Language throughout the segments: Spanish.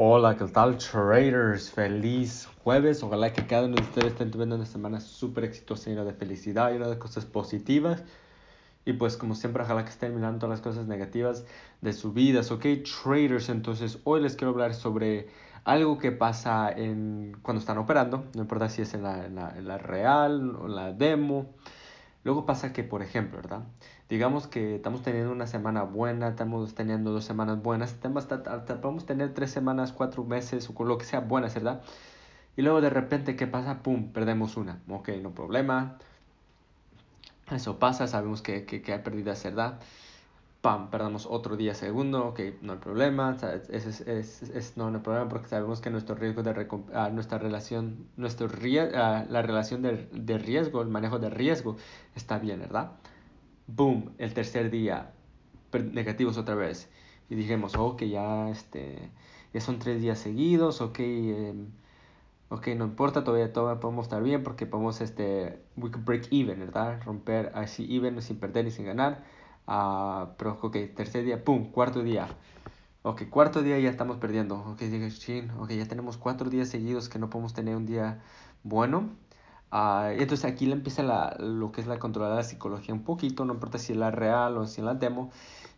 Hola, ¿qué tal traders? Feliz jueves. Ojalá que cada uno de ustedes estén teniendo una semana súper exitosa, llena de felicidad, llena de cosas positivas. Y pues como siempre, ojalá que estén mirando todas las cosas negativas de su vida. Ok, traders, entonces hoy les quiero hablar sobre algo que pasa en, cuando están operando. No importa si es en la, en la, en la real o en la demo. Luego pasa que, por ejemplo, ¿verdad? digamos que estamos teniendo una semana buena, estamos teniendo dos semanas buenas, podemos tener tres semanas, cuatro meses o con lo que sea buenas, ¿verdad? Y luego de repente, ¿qué pasa? ¡Pum! Perdemos una. Ok, no problema. Eso pasa, sabemos que, que, que hay pérdidas, ¿verdad? ¡Pam! Perdamos otro día segundo, ok, no hay problema, es, es, es, es no, no, hay problema porque sabemos que nuestro riesgo de uh, nuestra relación, nuestro uh, la relación de, de riesgo, el manejo de riesgo está bien, ¿verdad? boom, el tercer día, negativos otra vez. Y dijimos, ok, ya, este, ya son tres días seguidos, ok, eh, ok, no importa, todavía, todavía podemos estar bien porque podemos, este, we break even, ¿verdad? Romper así even sin perder ni sin ganar. Uh, pero, ok, tercer día, boom, cuarto día. Ok, cuarto día ya estamos perdiendo. Ok, ok, ya tenemos cuatro días seguidos que no podemos tener un día bueno. Uh, entonces aquí le empieza la, lo que es la controlada la psicología un poquito, no importa si es la real o si es la demo,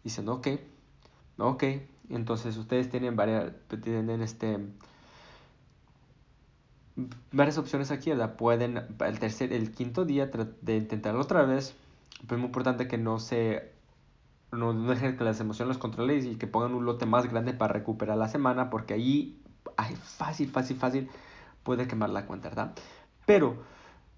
diciendo, ok, ok, entonces ustedes tienen varias, tienen este, varias opciones aquí, ¿verdad? Pueden, el tercer, el quinto día de intentarlo otra vez, pero es muy importante que no se, no dejen que las emociones los controlen y que pongan un lote más grande para recuperar la semana, porque ahí, ay, fácil, fácil, fácil, puede quemar la cuenta, ¿verdad? Pero,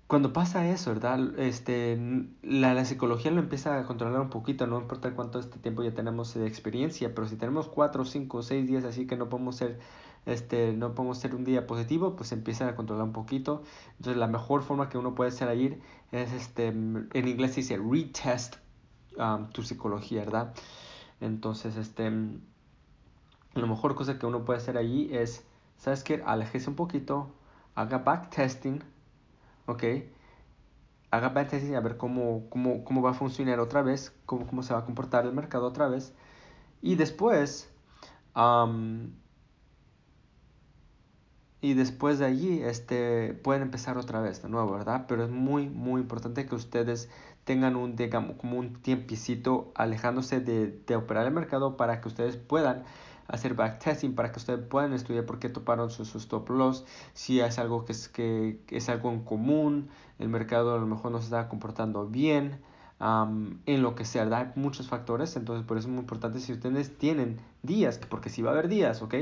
cuando pasa eso, ¿verdad? Este, la, la, psicología lo empieza a controlar un poquito, no importa cuánto este tiempo ya tenemos de experiencia, pero si tenemos cuatro, cinco, seis días así que no podemos ser, este, no podemos ser un día positivo, pues empieza a controlar un poquito. Entonces la mejor forma que uno puede hacer ahí es, este, en inglés se dice retest um, tu psicología, ¿verdad? Entonces, este, la mejor cosa que uno puede hacer allí es, ¿sabes qué? Aléjese un poquito, haga backtesting ¿ok? Haga backtesting a ver cómo, cómo, cómo va a funcionar otra vez, cómo, cómo se va a comportar el mercado otra vez. Y después, um, y después de allí, este, pueden empezar otra vez de nuevo, ¿verdad? Pero es muy, muy importante que ustedes tengan un, digamos, como un tiempicito alejándose de, de operar el mercado para que ustedes puedan hacer backtesting para que ustedes puedan estudiar por qué toparon sus, sus stop loss, si es algo que es, que, es algo en común, el mercado a lo mejor no se está comportando bien, um, en lo que sea, Hay muchos factores, entonces por eso es muy importante si ustedes tienen días, porque si va a haber días, ¿ok?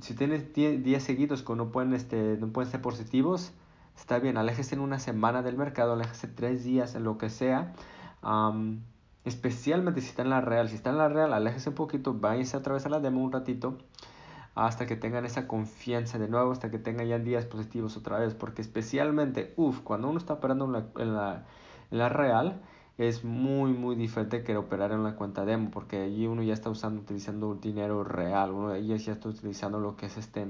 Si tienen días seguidos que no pueden, este, no pueden ser positivos, está bien, aléjese en una semana del mercado, aléjese tres días en lo que sea. Especialmente si está en la real. Si está en la real, aléjese un poquito, váyanse otra vez a la demo un ratito hasta que tengan esa confianza de nuevo, hasta que tengan ya días positivos otra vez. Porque especialmente, uff, cuando uno está operando en la, en la, en la real, es muy, muy diferente que operar en la cuenta demo, porque allí uno ya está usando, utilizando dinero real, uno ya está utilizando lo que es este...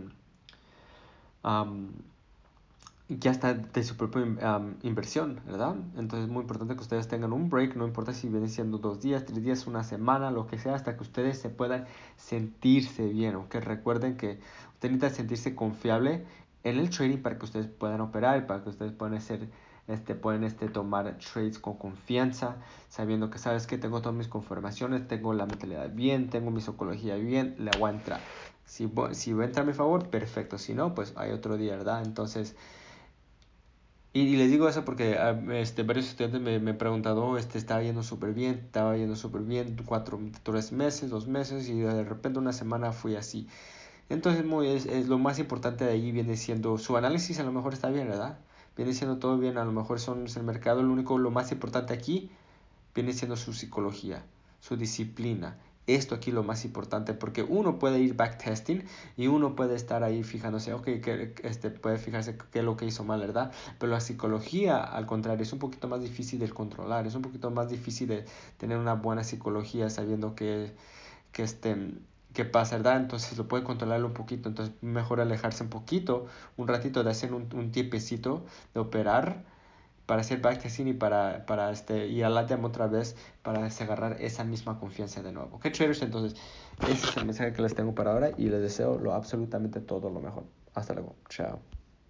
Um, ya está de su propia inversión, ¿verdad? Entonces es muy importante que ustedes tengan un break, no importa si vienen siendo dos días, tres días, una semana, lo que sea, hasta que ustedes se puedan sentirse bien, ¿ok? Recuerden que ustedes necesitan sentirse confiable en el trading para que ustedes puedan operar, para que ustedes puedan hacer, este, pueden este, tomar trades con confianza, sabiendo que sabes que tengo todas mis confirmaciones, tengo la mentalidad bien, tengo mi psicología bien, le voy a entrar. Si, si va a entrar a mi favor, perfecto. Si no, pues hay otro día, ¿verdad? Entonces, y, les digo eso porque ah, este, varios estudiantes me, me han preguntado, oh, este, estaba yendo súper bien, estaba yendo súper bien, cuatro, tres meses, dos meses, y de repente una semana fui así. Entonces, es, es, lo más importante de ahí viene siendo, su análisis a lo mejor está bien, ¿verdad? Viene siendo todo bien, a lo mejor son el mercado, lo único, lo más importante aquí viene siendo su psicología, su disciplina, esto aquí lo más importante porque uno puede ir backtesting y uno puede estar ahí fijándose, ok, que, este, puede fijarse qué es lo que hizo mal, ¿verdad? Pero la psicología, al contrario, es un poquito más difícil de controlar, es un poquito más difícil de tener una buena psicología sabiendo que, que, este, que pasa, ¿verdad? Entonces lo puede controlar un poquito, entonces mejor alejarse un poquito, un ratito de hacer un, un tiempecito de operar para hacer backtesting y para, para este, ir a la demo otra vez para agarrar esa misma confianza de nuevo. ¿Ok, traders? Entonces, ese es el mensaje que les tengo para ahora y les deseo lo absolutamente todo lo mejor. Hasta luego. Chao.